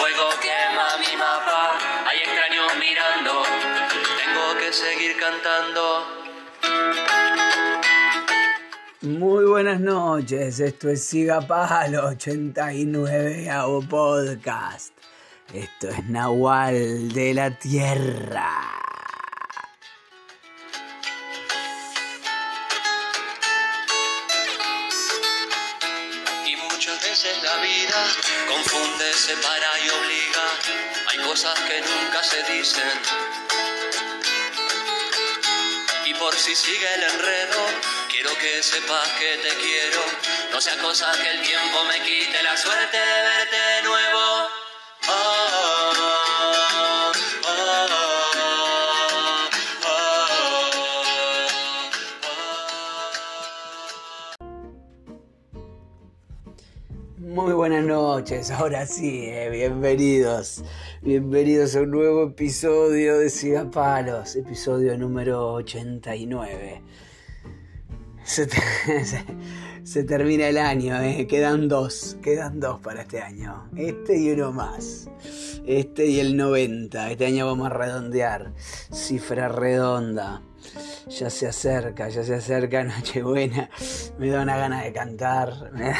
fuego quema mi mapa, hay extraños mirando, tengo que seguir cantando. Muy buenas noches, esto es Siga Palo 89 Avo Podcast. Esto es Nahual de la Tierra. Cosas que nunca se dicen. Y por si sigue el enredo, quiero que sepas que te quiero. No sea cosa que el tiempo me quite la suerte de verte de nuevo. Oh, Muy buenas noches, ahora sí, eh, bienvenidos. Bienvenidos a un nuevo episodio de Siga Palos, episodio número 89. Se, te- se- termina el año, eh, quedan dos, quedan dos para este año. Este y uno más. Este y el 90. Este año vamos a redondear. Cifra redonda. Ya se acerca, ya se acerca Nochebuena. Me da una gana de cantar. Me da,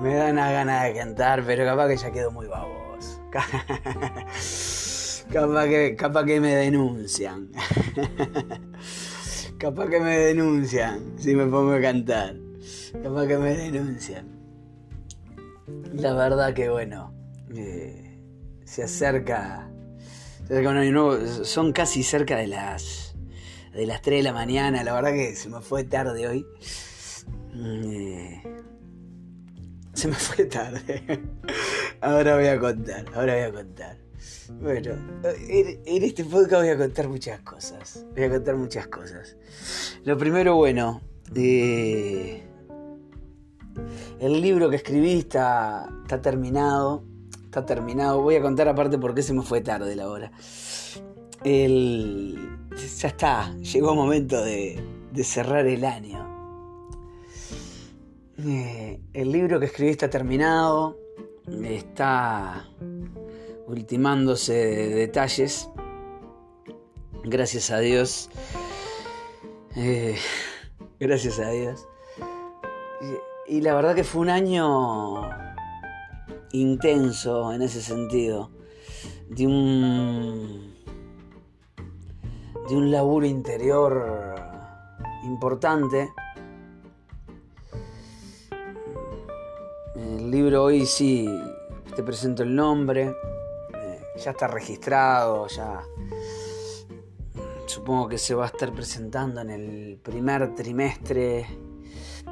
me da una gana de cantar, pero capaz que ya quedo muy baboso. Capaz que, que me denuncian. Capaz que me denuncian si me pongo a cantar. Capaz que me denuncian. La verdad que bueno, eh, se acerca. Son casi cerca de las de las 3 de la mañana. La verdad que se me fue tarde hoy. Eh, se me fue tarde. Ahora voy a contar, ahora voy a contar. Bueno, en, este podcast voy a contar muchas cosas. Voy a contar muchas cosas. Lo primero, bueno, eh, el libro que escribí está, está terminado. Está terminado. Voy a contar aparte por qué se me fue tarde la hora. El, ya está, llegó el momento de, de cerrar el año. Eh, el libro que escribí está terminado. Está ultimándose de detalles. Gracias a Dios. Eh, gracias a Dios. Y, y la verdad que fue un año intenso en ese sentido. De un. de un laburo interior importante. Libro hoy sí te presento el nombre. eh, ya está registrado, ya. Supongo que se va a estar presentando en el primer trimestre,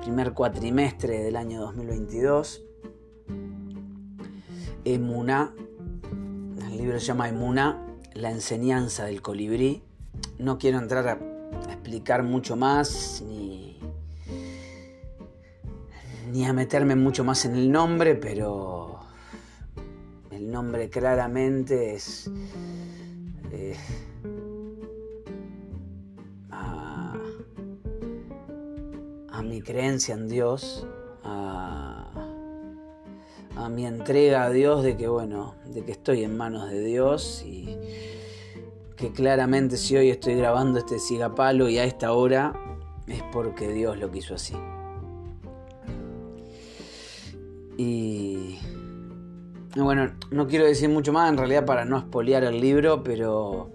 primer cuatrimestre del año 2022. Emuná, el libro se llama Emuná, la enseñanza del colibrí. No quiero entrar a explicar mucho más ni, ni a meterme mucho más en el nombre, pero el nombre claramente es eh, a, mi creencia en Dios, a, a mi entrega a Dios de que bueno, de que estoy en manos de Dios y que claramente si hoy estoy grabando este sigapalo y a esta hora es porque Dios lo quiso así. Y bueno, no quiero decir mucho más en realidad para no espolear el libro, pero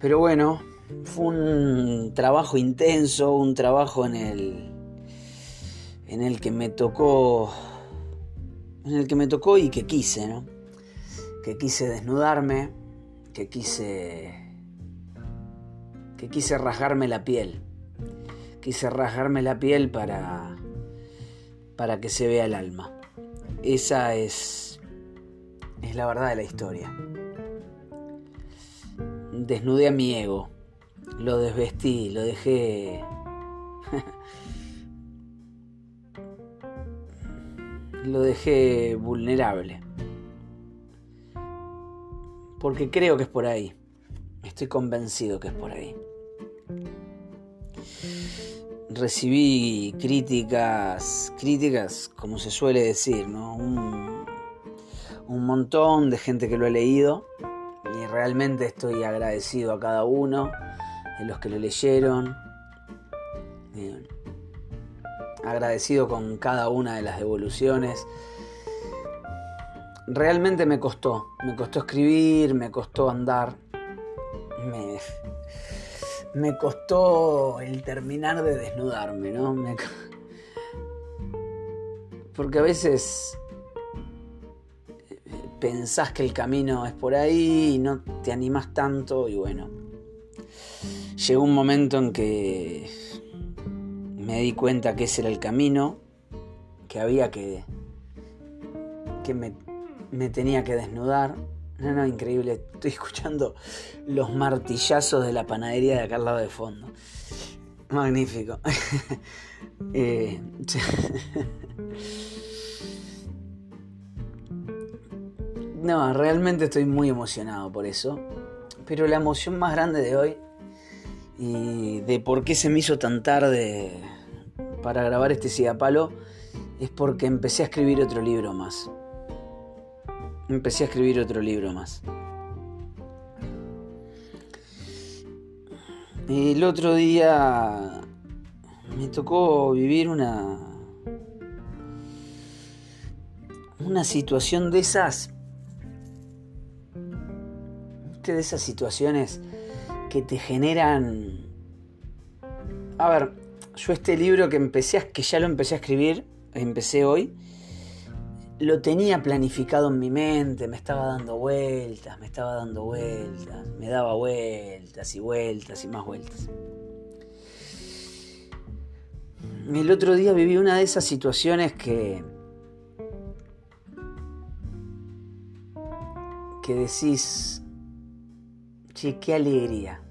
pero bueno, fue un trabajo intenso, un trabajo en el en el que me tocó en el que me tocó y que quise, ¿no? Que quise desnudarme, que quise que quise rasgarme la piel. Quise rasgarme la piel para, para que se vea el alma. Esa es, es la verdad de la historia. Desnudé a mi ego, lo desvestí, lo dejé... lo dejé vulnerable. Porque creo que es por ahí. Estoy convencido que es por ahí. Recibí críticas, críticas como se suele decir, ¿no? Un, un montón de gente que lo ha leído y realmente estoy agradecido a cada uno de los que lo leyeron. agradecido con cada una de las devoluciones realmente me costó. Me costó escribir, me costó andar. Me, me costó el terminar de desnudarme, ¿no? porque a veces pensás que el camino es por ahí y no te animas tanto y bueno. Llegó un momento en que me di cuenta que ese era el camino, que había que, que me tenía que desnudar. No, no, increíble. Estoy escuchando los martillazos de la panadería de acá al lado de fondo. Magnífico. Eh, no, realmente estoy muy emocionado por eso. Pero la emoción más grande de hoy y de por qué se me hizo tan tarde para grabar este cigapalo es porque empecé a escribir otro libro más empecé a escribir otro libro más. El otro día me tocó vivir una una situación de esas de esas situaciones que te generan a ver, yo este libro que empecé que ya lo empecé a escribir, empecé hoy lo tenía planificado en mi mente, me estaba dando vueltas, me estaba dando vueltas, me daba vueltas y vueltas y más vueltas. El otro día viví una de esas situaciones que que decís, che, qué alegría,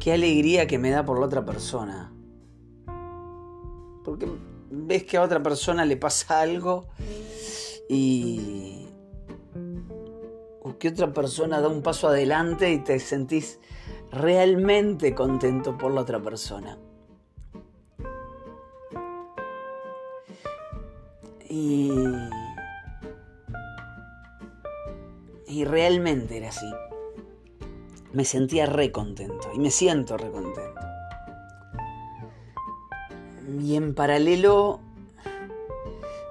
qué alegría que me da por la otra persona. Ves que a otra persona le pasa algo y... o que otra persona da un paso adelante y te sentís realmente contento por la otra persona. Y... Y realmente era así. Me sentía re contento y me siento re contento. Y en paralelo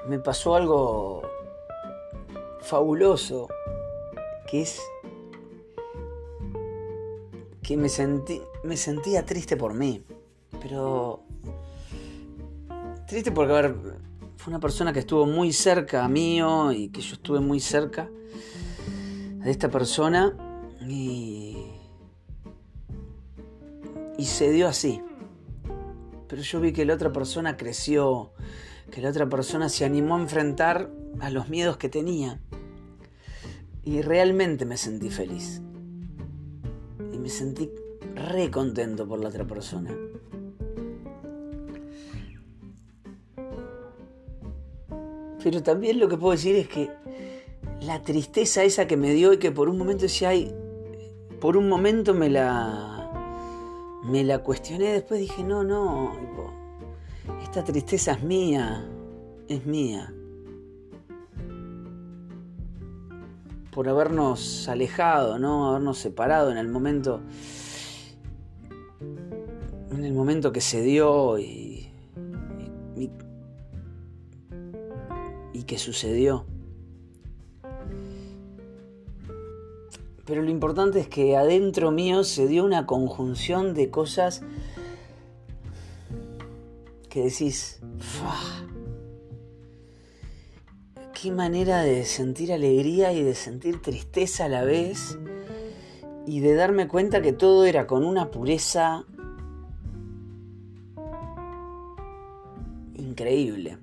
me pasó algo fabuloso, que es que me, sentí, me sentía triste por mí, pero triste porque, a ver, fue una persona que estuvo muy cerca a mío y que yo estuve muy cerca de esta persona y, y se dio así. Pero yo vi que la otra persona creció, que la otra persona se animó a enfrentar a los miedos que tenía. Y realmente me sentí feliz. Y me sentí re contento por la otra persona. Pero también lo que puedo decir es que la tristeza esa que me dio y que por un momento decía, ay, por un momento me la me la cuestioné, después dije, no, no, esta tristeza es mía, es mía. Por habernos alejado, ¿no? Habernos separado en el momento. En el momento que se dio y. y, que sucedió. Pero lo importante es que adentro mío se dio una conjunción de cosas que decís, qué manera de sentir alegría y de sentir tristeza a la vez y de darme cuenta que todo era con una pureza increíble.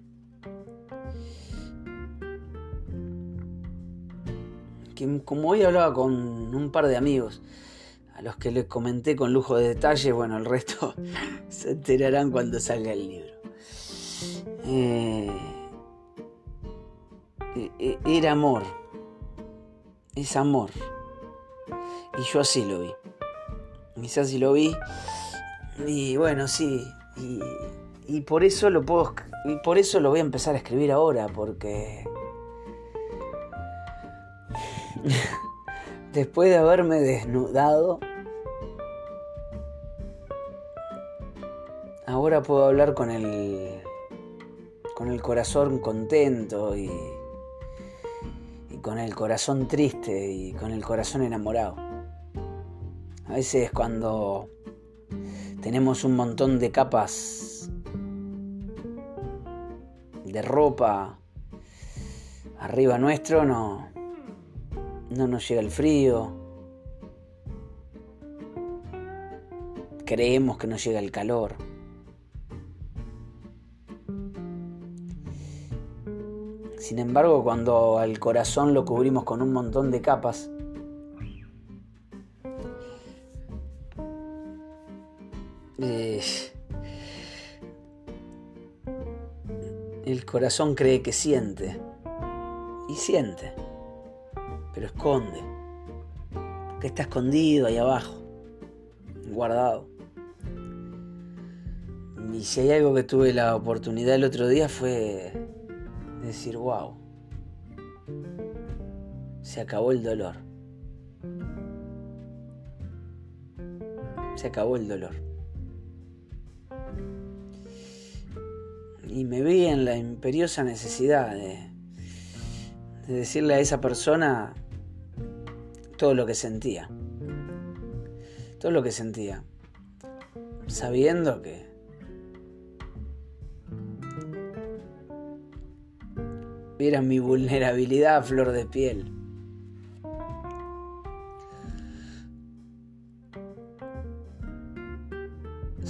Que como hoy hablaba con un par de amigos, a los que les comenté con lujo de detalle, bueno, el resto se enterarán cuando salga el libro. Eh, e, e, era amor, es amor. Y yo así lo vi. Quizás así lo vi. Y bueno, sí. Y, y por eso lo puedo. Y por eso lo voy a empezar a escribir ahora, porque. Después de haberme desnudado. Ahora puedo hablar con el. con el corazón contento y. y con el corazón triste y con el corazón enamorado. A veces cuando tenemos un montón de capas de ropa arriba nuestro, no, no nos llega el frío. Creemos que nos llega el calor. Sin embargo, cuando al corazón lo cubrimos con un montón de capas, el corazón cree que siente. Y siente. Pero esconde. Porque está escondido ahí abajo. Guardado. Y si hay algo que tuve la oportunidad el otro día fue decir, wow. Se acabó el dolor. Se acabó el dolor. y me vi en la imperiosa necesidad de, decirle a esa persona todo lo que sentía. Todo lo que sentía. Sabiendo que era mi vulnerabilidad a flor de piel.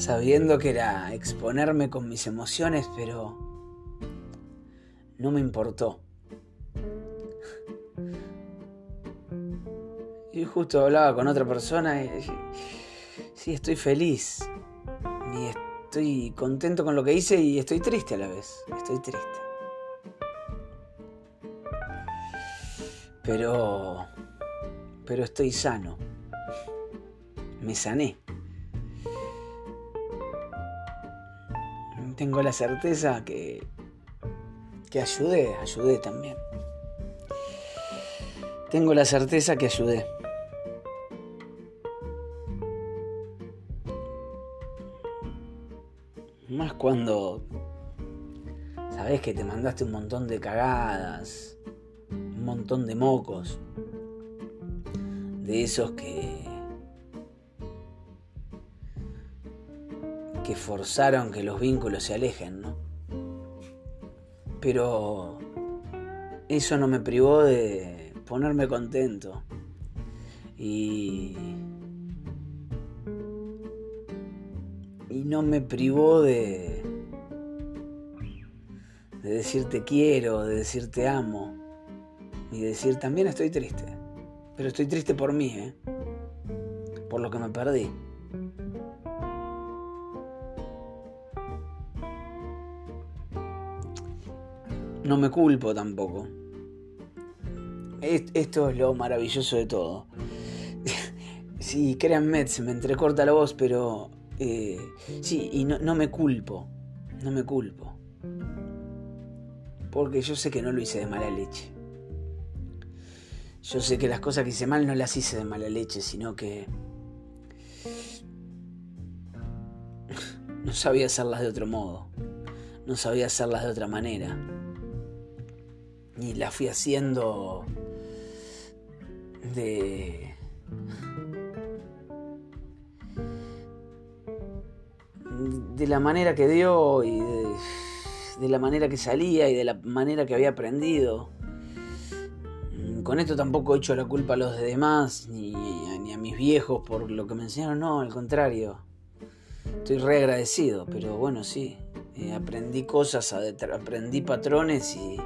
sabiendo que era exponerme con mis emociones, pero no me importó. Y justo hablaba con otra persona y sí, estoy feliz. Y estoy contento con lo que hice y estoy triste a la vez. Estoy triste. Pero... Pero estoy sano. Me sané. tengo la certeza que, que ayudé, ayudé también. Tengo la certeza que ayudé. Cuando sabes que te mandaste un montón de cagadas, un montón de mocos, de esos que que forzaron que los vínculos se alejen, ¿no? Pero eso no me privó de ponerme contento y no me privó de de decir te quiero, de decir te amo y de decir también estoy triste, pero estoy triste por mí, ¿eh? por lo que me perdí. no me culpo tampoco. Esto es lo maravilloso de todo. sí, créanme, se me entrecorta la voz, pero eh, sí, y no, no me culpo. No me culpo. Porque yo sé que no lo hice de mala leche. Yo sé que las cosas que hice mal no las hice de mala leche, sino que no sabía hacerlas de otro modo. No sabía hacerlas de otra manera y la fui haciendo de de la manera que dio y de, la manera que salía y de la manera que había aprendido. Con esto tampoco he hecho la culpa a los demás ni, ni a mis viejos por lo que me enseñaron, no, al contrario. Estoy re agradecido, pero bueno, sí. Eh, aprendí cosas, aprendí patrones y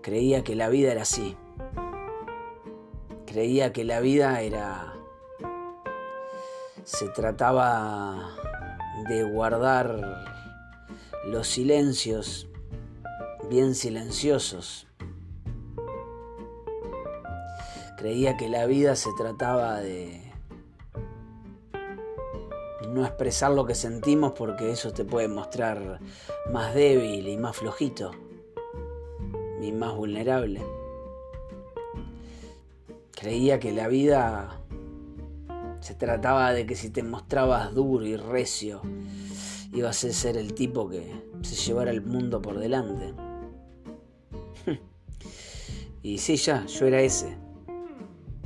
creía que la vida era así. Creía que la vida era... Se trataba de guardar los silencios bien silenciosos. Creía que la vida se trataba de no expresar lo que sentimos porque eso te puede mostrar más débil y más flojito y más vulnerable. Creía que la vida se trataba de que si te mostrabas duro y recio, ibas a ser el tipo que se llevara el mundo por delante. y sí, ya, yo era ese.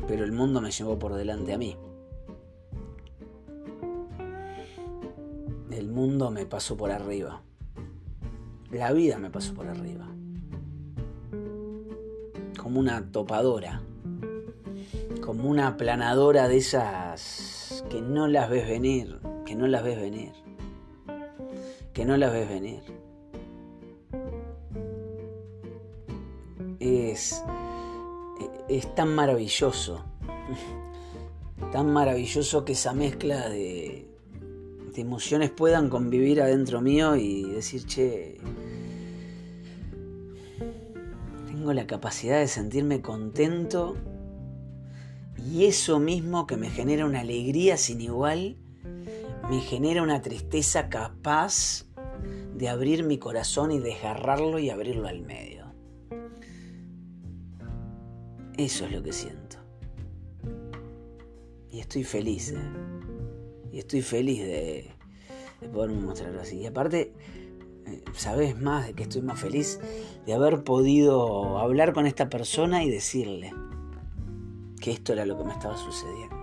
Pero el mundo me llevó por delante a mí. El mundo me pasó por arriba. La vida me pasó por arriba. Como una topadora. Como una aplanadora de esas que no las ves venir. Que no las ves venir. Que no las ves venir. Es, es tan maravilloso. Tan maravilloso que esa mezcla de, de emociones puedan convivir adentro mío y decir, che, tengo la capacidad de sentirme contento y eso mismo que me genera una alegría sin igual, me genera una tristeza capaz de abrir mi corazón y desgarrarlo y abrirlo al medio. Eso es lo que siento. Y estoy feliz. ¿eh? Y estoy feliz de, poderme mostrarlo así. Y aparte, eh, sabes más de que estoy más feliz de haber podido hablar con esta persona y decirle que esto era lo que me estaba sucediendo.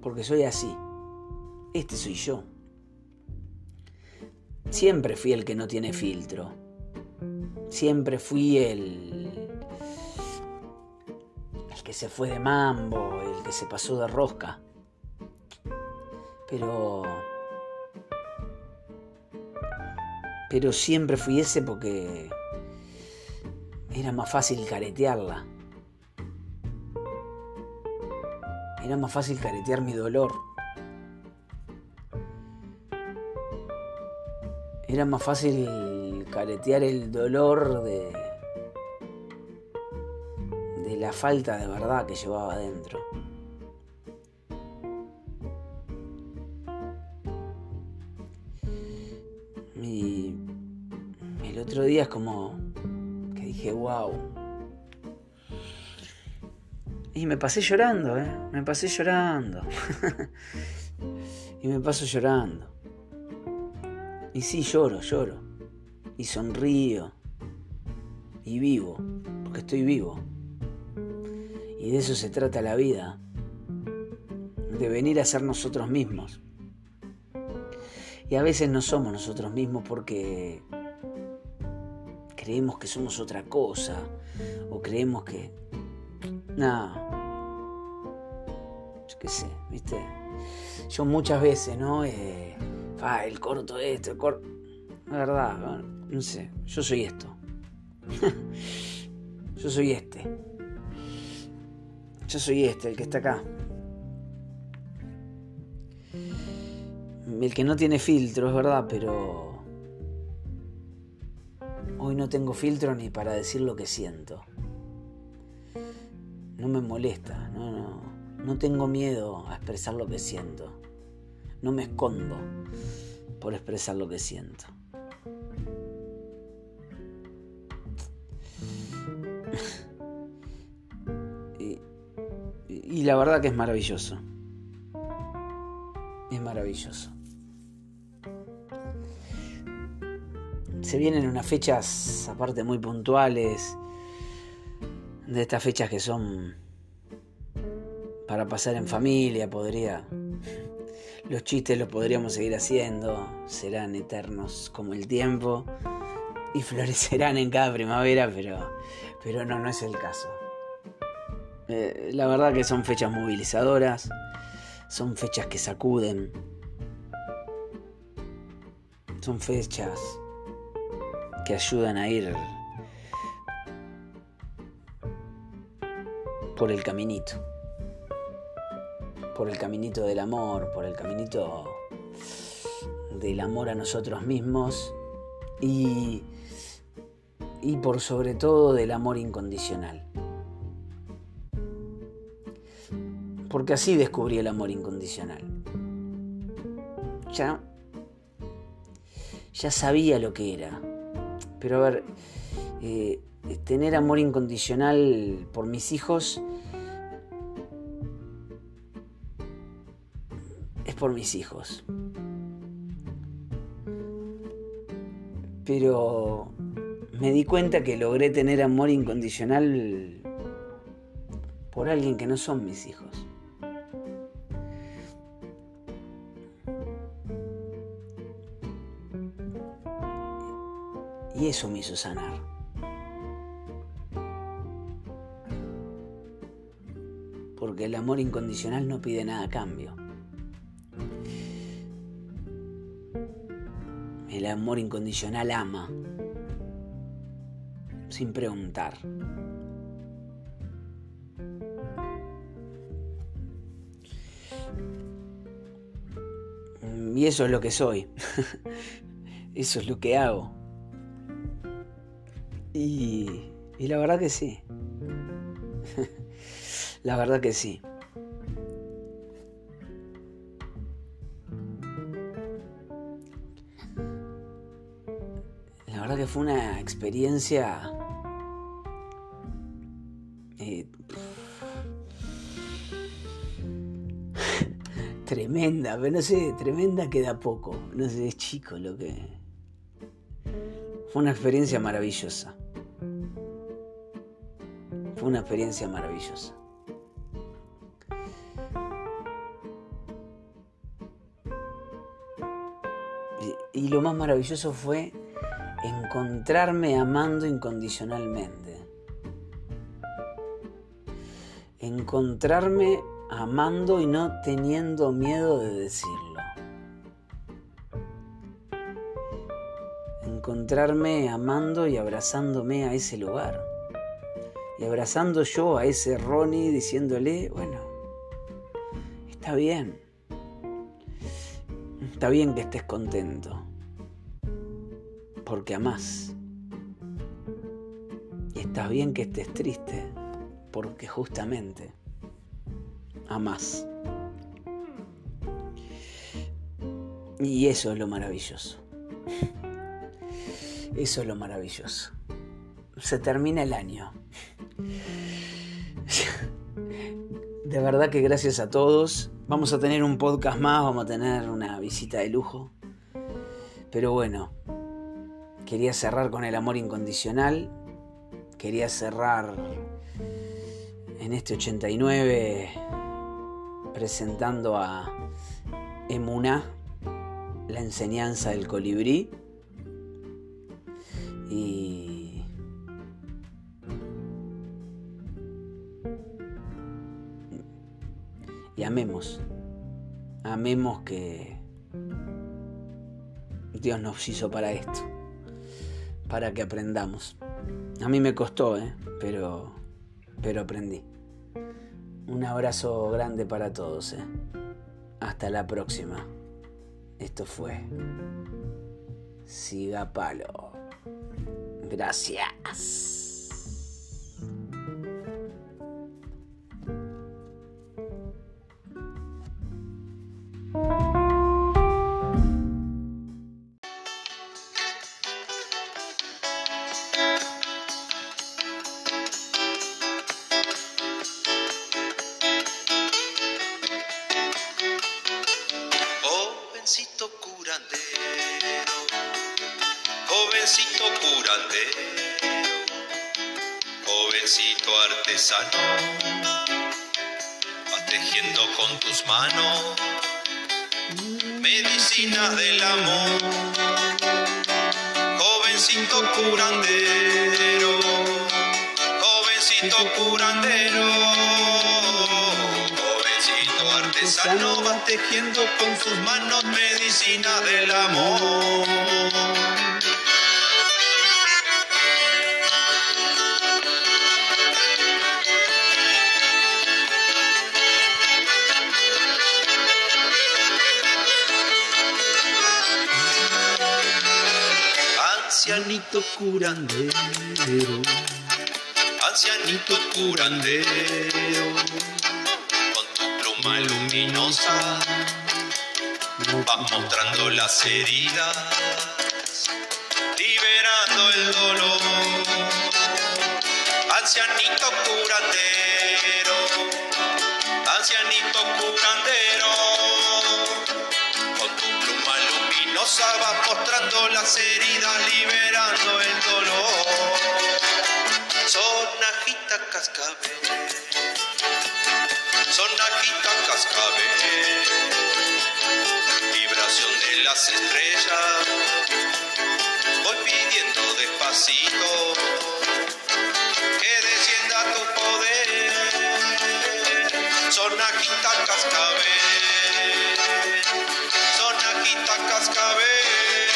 Porque soy así. Este soy yo. Siempre fui el que no tiene filtro. Siempre fui el que se fue de mambo, el que se pasó de rosca. Pero... Pero siempre fui ese porque era más fácil caretearla. Era más fácil caretear mi dolor. Era más fácil caretear el dolor de la falta de verdad que llevaba adentro. Otro día es como que dije, wow. Y me pasé llorando, ¿eh? Me pasé llorando. y me paso llorando. Y sí, lloro, lloro. Y sonrío. Y vivo, porque estoy vivo. Y de eso se trata la vida, de venir a ser nosotros mismos. Y a veces no somos nosotros mismos porque creemos que somos otra cosa o creemos que... No. Yo qué sé, ¿viste? Yo muchas veces, ¿no? Eh, el corto esto, el corto... La verdad, no sé, yo soy esto. yo soy este. Yo soy este, el que está acá. El que no tiene filtro, es verdad, pero... Hoy no tengo filtro ni para decir lo que siento. No me molesta, no, no, no tengo miedo a expresar lo que siento. No me escondo por expresar lo que siento. Y la verdad que es maravilloso. Es maravilloso. Se vienen unas fechas aparte muy puntuales. De estas fechas que son para pasar en familia, podría. Los chistes los podríamos seguir haciendo, serán eternos como el tiempo, y florecerán en cada primavera, pero, pero no, no es el caso. Eh, la verdad que son fechas movilizadoras, son fechas que sacuden, son fechas que ayudan a ir por el caminito, por el caminito del amor, por el caminito del amor a nosotros mismos y, y por sobre todo del amor incondicional. Porque así descubrí el amor incondicional. Ya, ya sabía lo que era. Pero a ver, eh, tener amor incondicional por mis hijos es por mis hijos. Pero me di cuenta que logré tener amor incondicional por alguien que no son mis hijos. Eso me hizo sanar. Porque el amor incondicional no pide nada a cambio. El amor incondicional ama, sin preguntar. Y eso es lo que soy. eso es lo que hago. Y, y la verdad que sí. la verdad que sí. que fue una experiencia eh, tremenda, pero no sé, tremenda queda poco, no sé, es chico lo que... Fue una experiencia maravillosa. Una experiencia maravillosa. y lo más maravilloso fue encontrarme amando incondicionalmente. Encontrarme amando y no teniendo miedo de decirlo. Encontrarme amando y abrazándome a ese lugar. Y abrazando yo a ese Ronnie diciéndole, bueno, está bien. Está bien que estés contento porque amás. Y está bien que estés triste, porque justamente amás. Y eso es lo maravilloso. Eso es lo maravilloso. Se termina el año. De verdad que gracias a todos. Vamos a tener un podcast más, vamos a tener una visita de lujo. Pero bueno, Quería cerrar con el amor incondicional. Quería cerrar en este 89 presentando a Emuna, la enseñanza del colibrí. Y amemos, amemos que Dios nos hizo para esto para que aprendamos. A mí me costó, ¿eh? pero, pero aprendí. Un abrazo grande para todos. ¿eh? Hasta la próxima. Esto fue Siga Palo. Gracias. Vas tejiendo con tus manos medicinas del amor, jovencito curandero, jovencito curandero, jovencito artesano va tejiendo con sus manos medicina del amor. Ancianito curandero, ancianito curandero, luminosa vas mostrando las heridas, liberando el dolor. Ancianito curandero, ancianito curandero, con tu pluma luminosa vas mostrando las heridas, liberando el dolor. Sonajita cascabel, sonajita cascabel vibración de las estrellas. Voy pidiendo despacito que descienda tu poder. Sonajita cascabel, sonajita cascabel.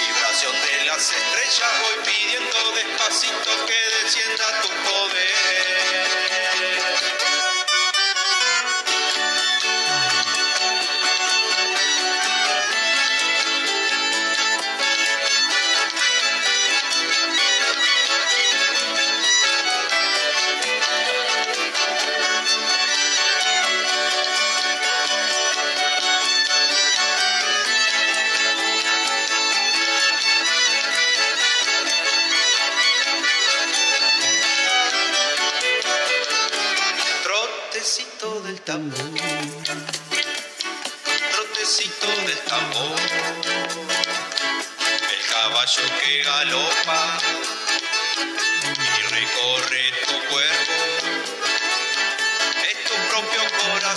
Vibración de las estrellas, voy pidiendo despacito que descienda tu poder.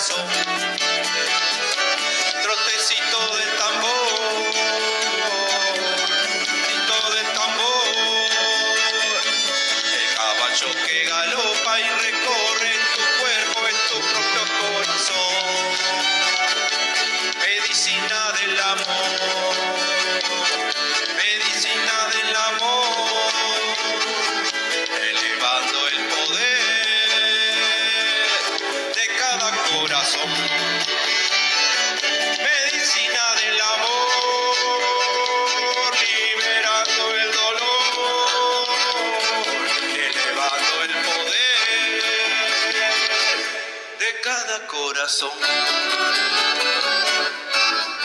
Corazón. Corazón.